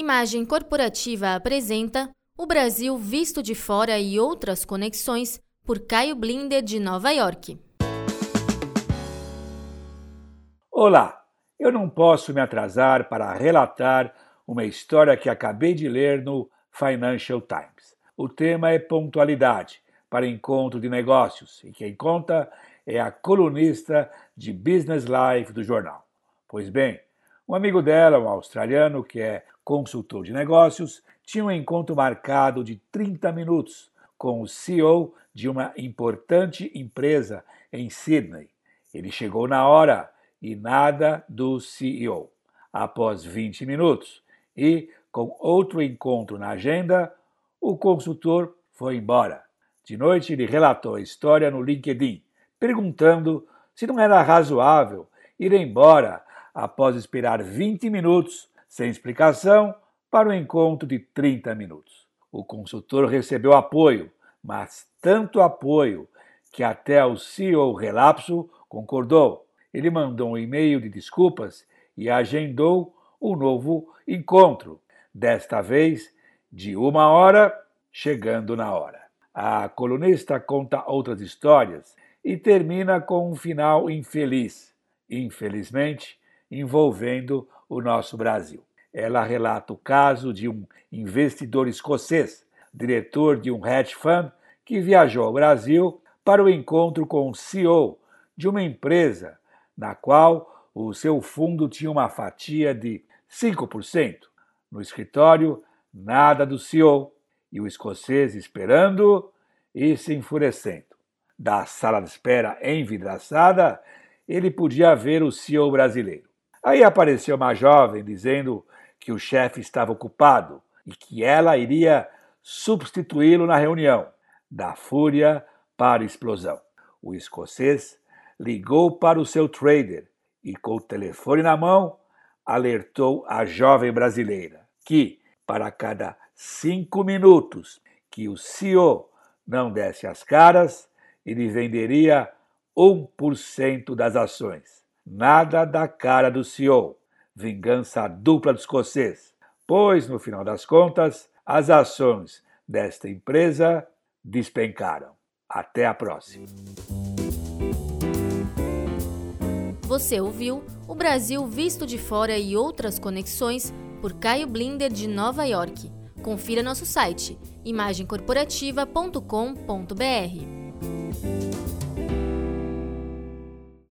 Imagem Corporativa apresenta O Brasil Visto de Fora e Outras Conexões por Caio Blinder de Nova York. Olá, eu não posso me atrasar para relatar uma história que acabei de ler no Financial Times. O tema é pontualidade para encontro de negócios e quem conta é a colunista de Business Life do jornal. Pois bem, um amigo dela, um australiano que é consultor de negócios, tinha um encontro marcado de 30 minutos com o CEO de uma importante empresa em Sydney. Ele chegou na hora e nada do CEO. Após 20 minutos e com outro encontro na agenda, o consultor foi embora. De noite, ele relatou a história no LinkedIn, perguntando se não era razoável ir embora após esperar 20 minutos, sem explicação, para o encontro de 30 minutos. O consultor recebeu apoio, mas tanto apoio que até o CEO Relapso concordou. Ele mandou um e-mail de desculpas e agendou um novo encontro, desta vez de uma hora, chegando na hora. A colunista conta outras histórias e termina com um final infeliz. Infelizmente, envolvendo o nosso Brasil. Ela relata o caso de um investidor escocês, diretor de um hedge fund, que viajou ao Brasil para o encontro com o CEO de uma empresa na qual o seu fundo tinha uma fatia de 5%. No escritório, nada do CEO e o escocês esperando e se enfurecendo. Da sala de espera envidraçada, ele podia ver o CEO brasileiro. Aí apareceu uma jovem dizendo que o chefe estava ocupado e que ela iria substituí-lo na reunião. Da fúria para a explosão. O escocês ligou para o seu trader e, com o telefone na mão, alertou a jovem brasileira que, para cada cinco minutos que o CEO não desse as caras, ele venderia 1% das ações. Nada da cara do CEO. Vingança dupla do escocês. Pois, no final das contas, as ações desta empresa despencaram. Até a próxima. Você ouviu o Brasil Visto de Fora e outras conexões por Caio Blinder de Nova York. Confira nosso site imagemcorporativa.com.br.